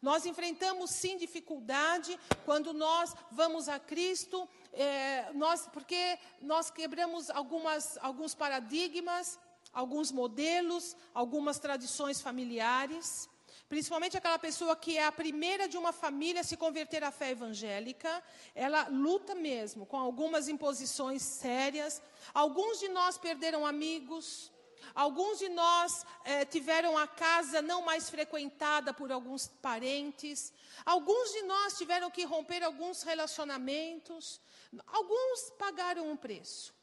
Nós enfrentamos sim dificuldade quando nós vamos a Cristo, é, nós, porque nós quebramos algumas, alguns paradigmas, alguns modelos, algumas tradições familiares. Principalmente aquela pessoa que é a primeira de uma família a se converter à fé evangélica, ela luta mesmo com algumas imposições sérias. Alguns de nós perderam amigos, alguns de nós eh, tiveram a casa não mais frequentada por alguns parentes, alguns de nós tiveram que romper alguns relacionamentos, alguns pagaram um preço,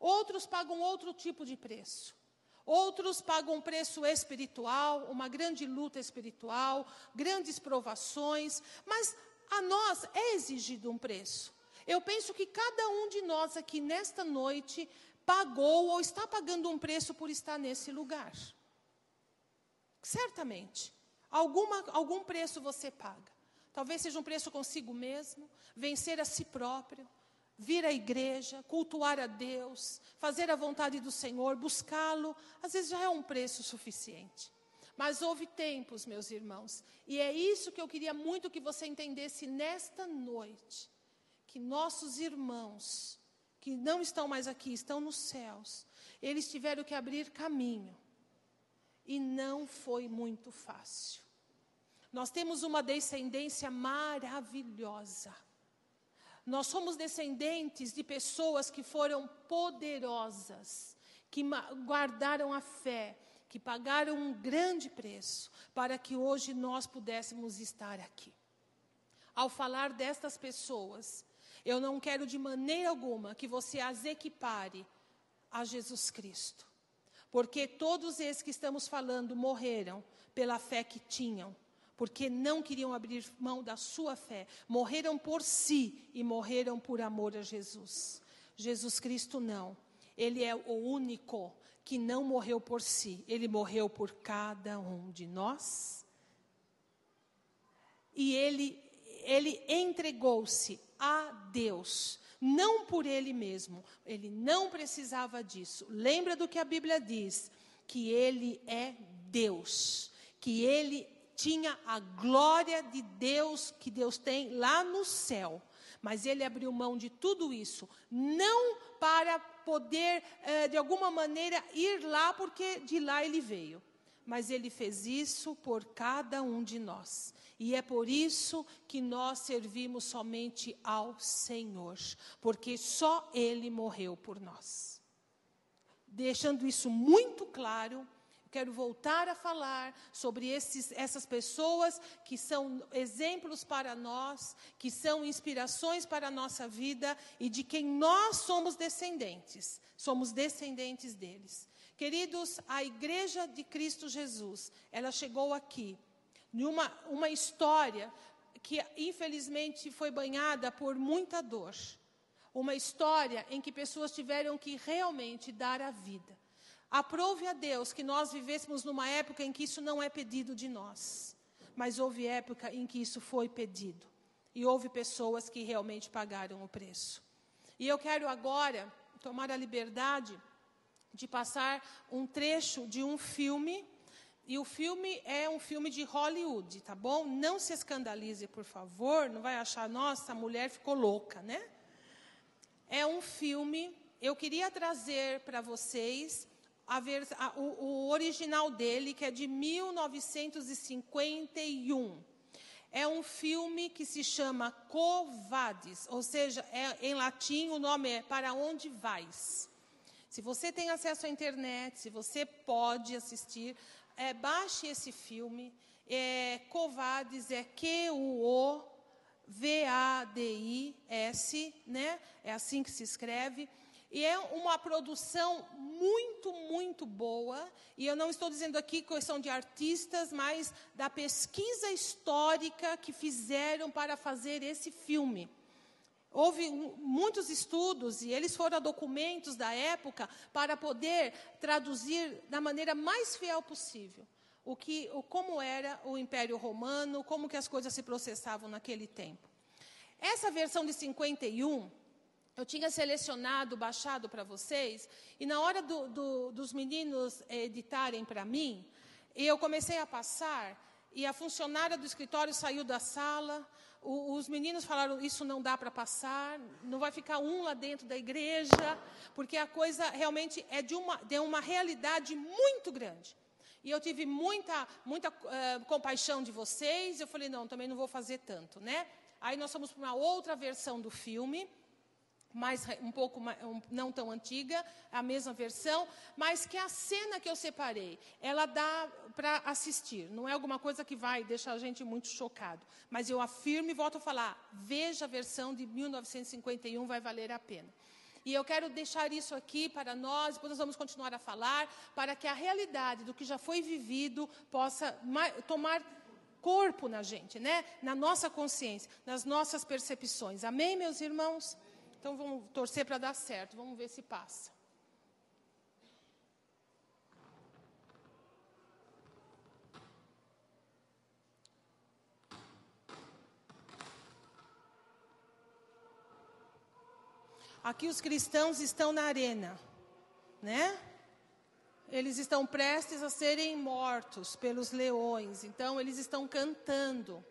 outros pagam outro tipo de preço. Outros pagam um preço espiritual, uma grande luta espiritual, grandes provações, mas a nós é exigido um preço. Eu penso que cada um de nós aqui nesta noite pagou ou está pagando um preço por estar nesse lugar. Certamente. Alguma, algum preço você paga. Talvez seja um preço consigo mesmo, vencer a si próprio, vir à igreja, cultuar a Deus, fazer a vontade do Senhor, buscá-lo, às vezes já é um preço suficiente. Mas houve tempos, meus irmãos, e é isso que eu queria muito que você entendesse nesta noite, que nossos irmãos, que não estão mais aqui, estão nos céus, eles tiveram que abrir caminho, e não foi muito fácil. Nós temos uma descendência maravilhosa. Nós somos descendentes de pessoas que foram poderosas, que guardaram a fé, que pagaram um grande preço para que hoje nós pudéssemos estar aqui. Ao falar destas pessoas, eu não quero de maneira alguma que você as equipare a Jesus Cristo. Porque todos esses que estamos falando morreram pela fé que tinham, porque não queriam abrir mão da sua fé. Morreram por si e morreram por amor a Jesus. Jesus Cristo não. Ele é o único que não morreu por si, ele morreu por cada um de nós. e ele, ele entregou-se a Deus. Não por ele mesmo, ele não precisava disso. Lembra do que a Bíblia diz? Que ele é Deus, que ele tinha a glória de Deus que Deus tem lá no céu. Mas ele abriu mão de tudo isso, não para poder, eh, de alguma maneira, ir lá, porque de lá ele veio. Mas ele fez isso por cada um de nós. E é por isso que nós servimos somente ao Senhor, porque só Ele morreu por nós. Deixando isso muito claro, quero voltar a falar sobre esses, essas pessoas que são exemplos para nós, que são inspirações para a nossa vida e de quem nós somos descendentes. Somos descendentes deles. Queridos, a igreja de Cristo Jesus, ela chegou aqui numa uma história que infelizmente foi banhada por muita dor. Uma história em que pessoas tiveram que realmente dar a vida. Aprove a Deus que nós vivêssemos numa época em que isso não é pedido de nós, mas houve época em que isso foi pedido. E houve pessoas que realmente pagaram o preço. E eu quero agora tomar a liberdade de passar um trecho de um filme. E o filme é um filme de Hollywood, tá bom? Não se escandalize, por favor. Não vai achar, nossa, a mulher ficou louca, né? É um filme. Eu queria trazer para vocês a ver, a, o, o original dele, que é de 1951. É um filme que se chama Covades, ou seja, é, em latim o nome é Para Onde Vais. Se você tem acesso à internet, se você pode assistir, é, baixe esse filme. É, Covades é Q-U-O-V-A-D-I-S, né? É assim que se escreve. E é uma produção muito, muito boa. E eu não estou dizendo aqui questão de artistas, mas da pesquisa histórica que fizeram para fazer esse filme. Houve muitos estudos e eles foram documentos da época para poder traduzir da maneira mais fiel possível o que, o, como era o Império Romano, como que as coisas se processavam naquele tempo. Essa versão de 51 eu tinha selecionado, baixado para vocês, e na hora do, do, dos meninos editarem para mim, eu comecei a passar, e a funcionária do escritório saiu da sala, o, os meninos falaram, isso não dá para passar, não vai ficar um lá dentro da igreja, porque a coisa realmente é de uma, de uma realidade muito grande. E eu tive muita, muita uh, compaixão de vocês, eu falei, não, também não vou fazer tanto, né? Aí nós fomos para uma outra versão do filme, mais um pouco um, não tão antiga, a mesma versão, mas que a cena que eu separei, ela dá para assistir. Não é alguma coisa que vai deixar a gente muito chocado, mas eu afirmo e volto a falar, veja a versão de 1951, vai valer a pena. E eu quero deixar isso aqui para nós, depois nós vamos continuar a falar, para que a realidade do que já foi vivido possa tomar corpo na gente, né? Na nossa consciência, nas nossas percepções. Amém, meus irmãos? Então vamos torcer para dar certo, vamos ver se passa. Aqui os cristãos estão na arena, né? Eles estão prestes a serem mortos pelos leões, então eles estão cantando.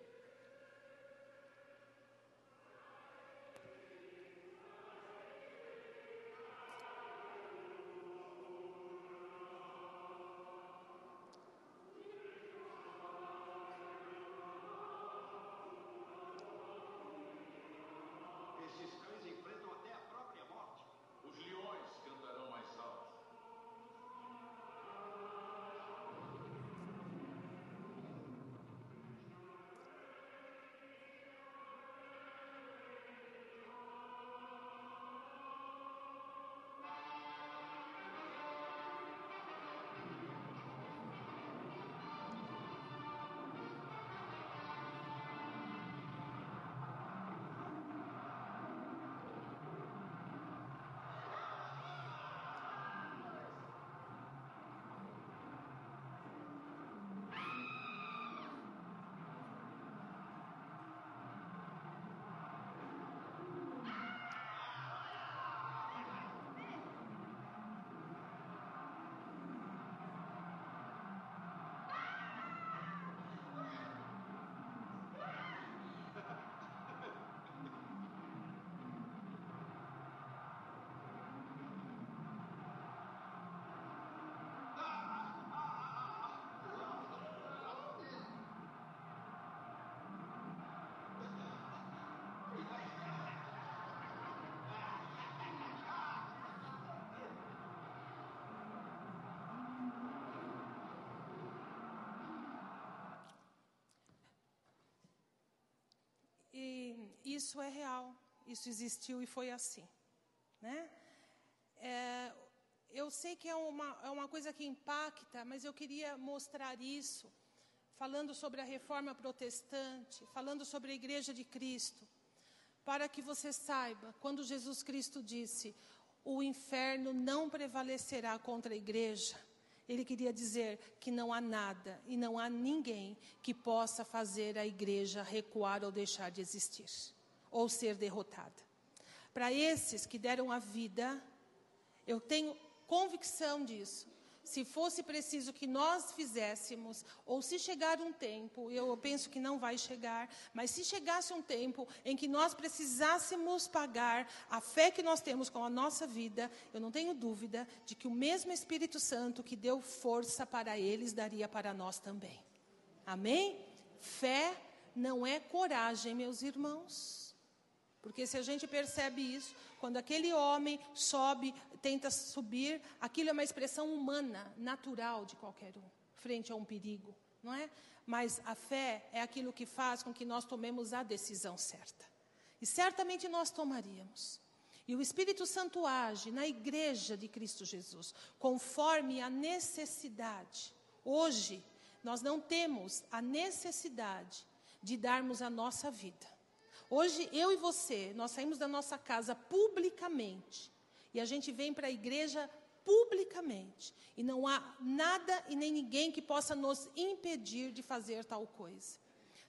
Isso é real, isso existiu e foi assim. Né? É, eu sei que é uma, é uma coisa que impacta, mas eu queria mostrar isso, falando sobre a reforma protestante, falando sobre a igreja de Cristo, para que você saiba, quando Jesus Cristo disse: o inferno não prevalecerá contra a igreja, ele queria dizer que não há nada e não há ninguém que possa fazer a igreja recuar ou deixar de existir, ou ser derrotada. Para esses que deram a vida, eu tenho convicção disso. Se fosse preciso que nós fizéssemos, ou se chegar um tempo, eu penso que não vai chegar, mas se chegasse um tempo em que nós precisássemos pagar a fé que nós temos com a nossa vida, eu não tenho dúvida de que o mesmo Espírito Santo que deu força para eles daria para nós também. Amém? Fé não é coragem, meus irmãos. Porque se a gente percebe isso, quando aquele homem sobe, tenta subir, aquilo é uma expressão humana, natural de qualquer um, frente a um perigo, não é? Mas a fé é aquilo que faz com que nós tomemos a decisão certa. E certamente nós tomaríamos. E o Espírito Santo age na igreja de Cristo Jesus, conforme a necessidade. Hoje, nós não temos a necessidade de darmos a nossa vida. Hoje, eu e você, nós saímos da nossa casa publicamente e a gente vem para a igreja publicamente. E não há nada e nem ninguém que possa nos impedir de fazer tal coisa.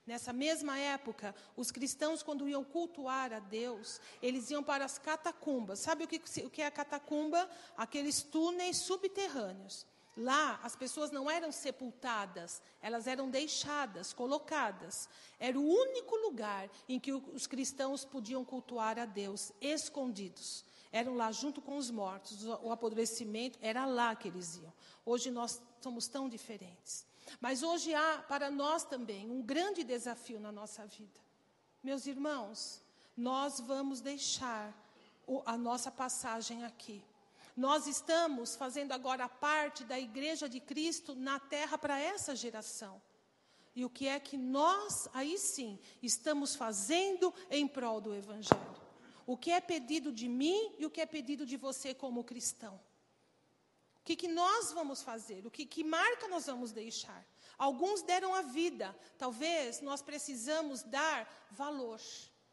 Nessa mesma época, os cristãos, quando iam cultuar a Deus, eles iam para as catacumbas. Sabe o que, o que é a catacumba? Aqueles túneis subterrâneos. Lá, as pessoas não eram sepultadas, elas eram deixadas, colocadas. Era o único lugar em que os cristãos podiam cultuar a Deus, escondidos. Eram lá junto com os mortos. O apodrecimento era lá que eles iam. Hoje nós somos tão diferentes. Mas hoje há para nós também um grande desafio na nossa vida. Meus irmãos, nós vamos deixar a nossa passagem aqui. Nós estamos fazendo agora parte da igreja de Cristo na terra para essa geração. E o que é que nós, aí sim, estamos fazendo em prol do Evangelho? O que é pedido de mim e o que é pedido de você como cristão? O que, que nós vamos fazer? O que, que marca nós vamos deixar? Alguns deram a vida, talvez nós precisamos dar valor,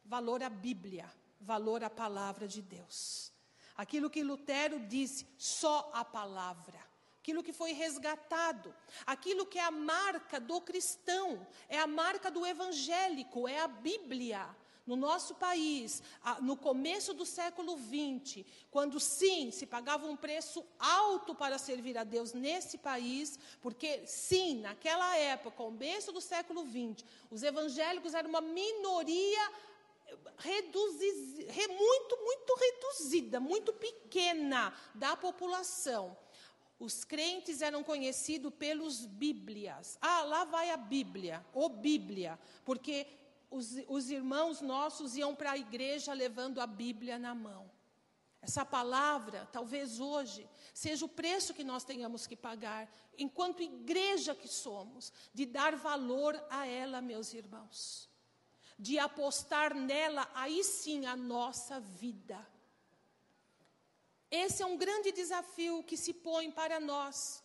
valor à Bíblia, valor à palavra de Deus. Aquilo que Lutero disse, só a palavra. Aquilo que foi resgatado, aquilo que é a marca do cristão, é a marca do evangélico, é a Bíblia. No nosso país, no começo do século XX, quando sim se pagava um preço alto para servir a Deus nesse país, porque sim, naquela época, começo do século XX, os evangélicos eram uma minoria reduzir, muito, muito reduzida, muito pequena da população. Os crentes eram conhecidos pelos Bíblias. Ah, lá vai a Bíblia, ou Bíblia, porque os, os irmãos nossos iam para a igreja levando a Bíblia na mão. Essa palavra, talvez hoje, seja o preço que nós tenhamos que pagar, enquanto igreja que somos, de dar valor a ela, meus irmãos de apostar nela, aí sim, a nossa vida. Esse é um grande desafio que se põe para nós,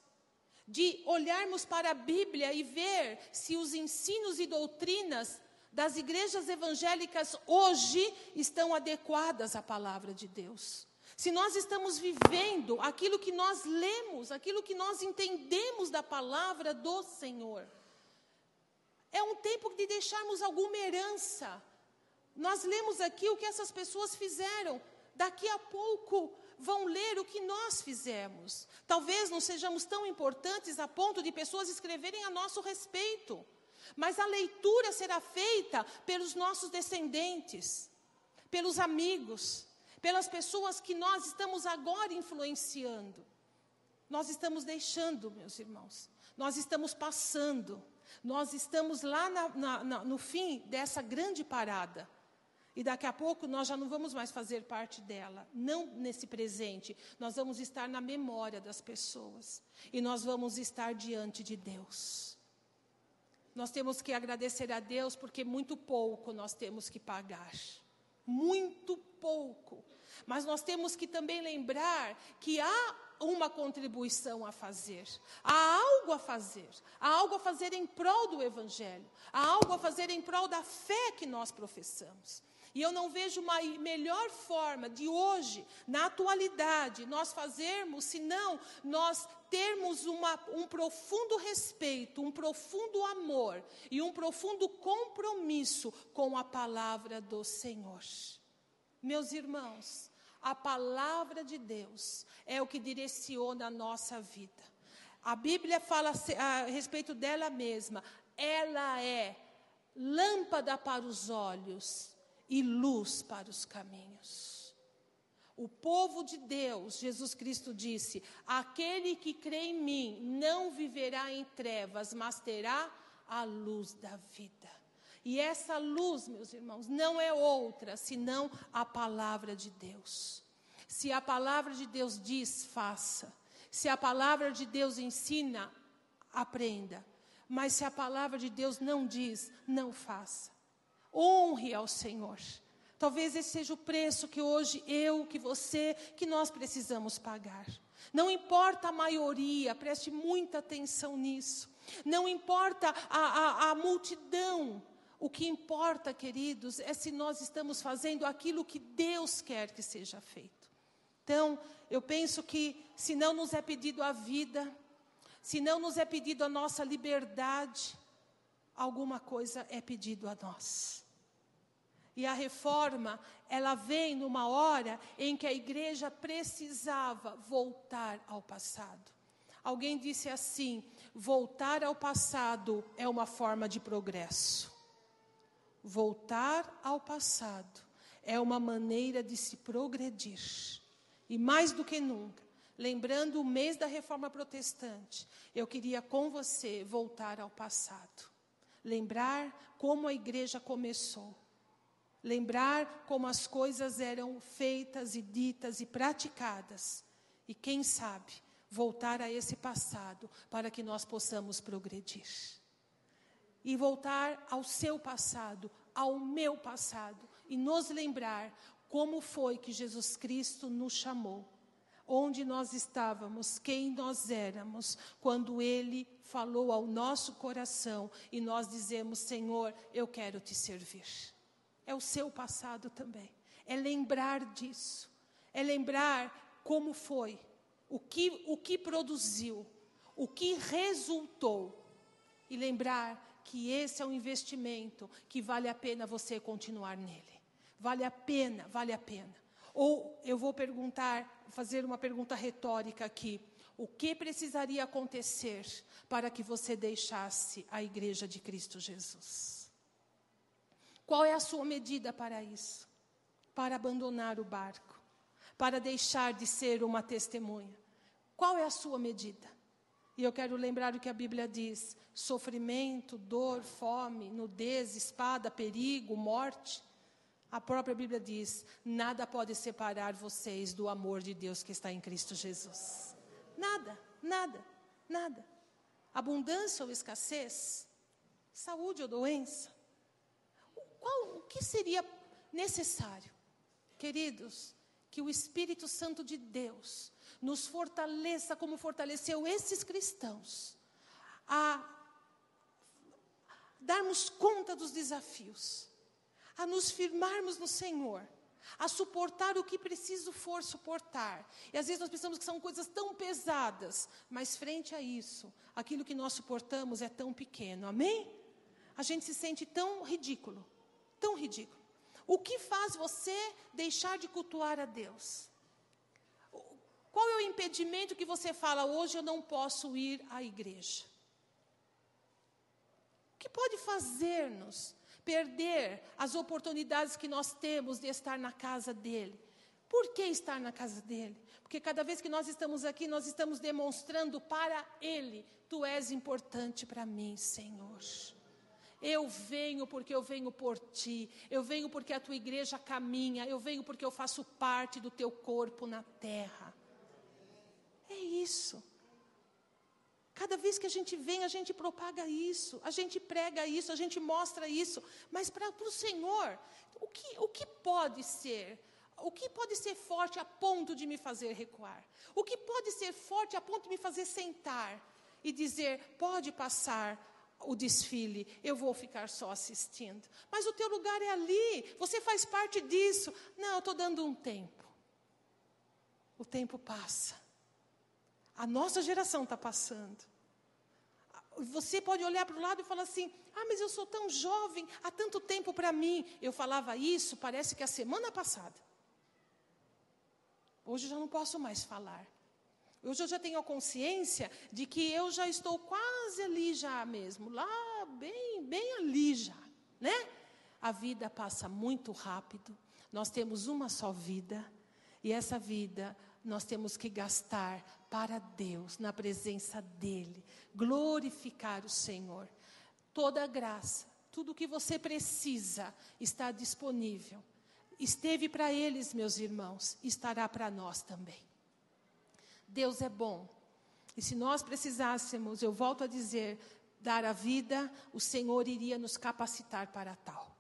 de olharmos para a Bíblia e ver se os ensinos e doutrinas das igrejas evangélicas hoje estão adequadas à palavra de Deus. Se nós estamos vivendo aquilo que nós lemos, aquilo que nós entendemos da palavra do Senhor. É um tempo de deixarmos alguma herança. Nós lemos aqui o que essas pessoas fizeram. Daqui a pouco vão ler o que nós fizemos. Talvez não sejamos tão importantes a ponto de pessoas escreverem a nosso respeito. Mas a leitura será feita pelos nossos descendentes, pelos amigos, pelas pessoas que nós estamos agora influenciando. Nós estamos deixando, meus irmãos, nós estamos passando. Nós estamos lá na, na, na, no fim dessa grande parada. E daqui a pouco nós já não vamos mais fazer parte dela. Não nesse presente. Nós vamos estar na memória das pessoas. E nós vamos estar diante de Deus. Nós temos que agradecer a Deus porque muito pouco nós temos que pagar. muito pouco. Mas nós temos que também lembrar que há uma contribuição a fazer, há algo a fazer, há algo a fazer em prol do Evangelho, há algo a fazer em prol da fé que nós professamos. E eu não vejo uma melhor forma de hoje, na atualidade, nós fazermos, senão nós termos uma, um profundo respeito, um profundo amor e um profundo compromisso com a palavra do Senhor. Meus irmãos, a palavra de Deus é o que direciona a nossa vida. A Bíblia fala a respeito dela mesma. Ela é lâmpada para os olhos e luz para os caminhos. O povo de Deus, Jesus Cristo disse: Aquele que crê em mim não viverá em trevas, mas terá a luz da vida. E essa luz, meus irmãos, não é outra senão a palavra de Deus. Se a palavra de Deus diz, faça. Se a palavra de Deus ensina, aprenda. Mas se a palavra de Deus não diz, não faça. Honre ao Senhor. Talvez esse seja o preço que hoje eu, que você, que nós precisamos pagar. Não importa a maioria, preste muita atenção nisso. Não importa a, a, a multidão. O que importa, queridos, é se nós estamos fazendo aquilo que Deus quer que seja feito. Então, eu penso que se não nos é pedido a vida, se não nos é pedido a nossa liberdade, alguma coisa é pedido a nós. E a reforma, ela vem numa hora em que a igreja precisava voltar ao passado. Alguém disse assim: voltar ao passado é uma forma de progresso. Voltar ao passado é uma maneira de se progredir. E mais do que nunca, lembrando o mês da reforma protestante, eu queria com você voltar ao passado lembrar como a igreja começou, lembrar como as coisas eram feitas e ditas e praticadas, e quem sabe voltar a esse passado para que nós possamos progredir. E voltar ao seu passado, ao meu passado, e nos lembrar como foi que Jesus Cristo nos chamou onde nós estávamos, quem nós éramos, quando Ele falou ao nosso coração e nós dizemos: Senhor, eu quero te servir. É o seu passado também. É lembrar disso. É lembrar como foi, o que, o que produziu, o que resultou. E lembrar que esse é um investimento que vale a pena você continuar nele. Vale a pena, vale a pena. Ou eu vou perguntar, fazer uma pergunta retórica aqui. O que precisaria acontecer para que você deixasse a igreja de Cristo Jesus? Qual é a sua medida para isso? Para abandonar o barco, para deixar de ser uma testemunha. Qual é a sua medida? E eu quero lembrar o que a Bíblia diz: sofrimento, dor, fome, nudez, espada, perigo, morte. A própria Bíblia diz: nada pode separar vocês do amor de Deus que está em Cristo Jesus. Nada, nada, nada. Abundância ou escassez, saúde ou doença. Qual, o que seria necessário, queridos, que o Espírito Santo de Deus nos fortaleça como fortaleceu esses cristãos a darmos conta dos desafios a nos firmarmos no Senhor, a suportar o que preciso for suportar. E às vezes nós pensamos que são coisas tão pesadas, mas frente a isso, aquilo que nós suportamos é tão pequeno, amém? A gente se sente tão ridículo, tão ridículo. O que faz você deixar de cultuar a Deus? Qual é o impedimento que você fala hoje eu não posso ir à igreja? O que pode fazer-nos perder as oportunidades que nós temos de estar na casa dele. Por que estar na casa dele? Porque cada vez que nós estamos aqui, nós estamos demonstrando para ele: Tu és importante para mim, Senhor. Eu venho porque eu venho por ti, eu venho porque a tua igreja caminha, eu venho porque eu faço parte do teu corpo na terra. É isso. Cada vez que a gente vem, a gente propaga isso, a gente prega isso, a gente mostra isso. Mas para o Senhor, o que, o que pode ser? O que pode ser forte a ponto de me fazer recuar? O que pode ser forte a ponto de me fazer sentar e dizer: pode passar o desfile, eu vou ficar só assistindo. Mas o teu lugar é ali, você faz parte disso. Não, eu estou dando um tempo. O tempo passa. A nossa geração está passando. Você pode olhar para o lado e falar assim: ah, mas eu sou tão jovem, há tanto tempo para mim. Eu falava isso, parece que a semana passada. Hoje eu já não posso mais falar. Hoje eu já tenho a consciência de que eu já estou quase ali já mesmo, lá bem, bem ali já, né? A vida passa muito rápido. Nós temos uma só vida e essa vida nós temos que gastar para Deus, na presença dEle, glorificar o Senhor. Toda a graça, tudo o que você precisa está disponível. Esteve para eles, meus irmãos, estará para nós também. Deus é bom. E se nós precisássemos, eu volto a dizer, dar a vida, o Senhor iria nos capacitar para tal.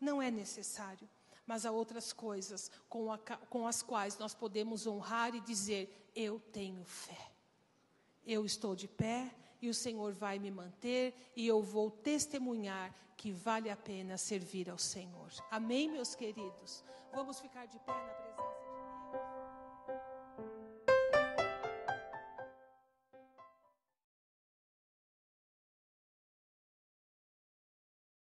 Não é necessário mas há outras coisas com, a, com as quais nós podemos honrar e dizer: Eu tenho fé. Eu estou de pé e o Senhor vai me manter e eu vou testemunhar que vale a pena servir ao Senhor. Amém, meus queridos? Vamos ficar de pé na presença.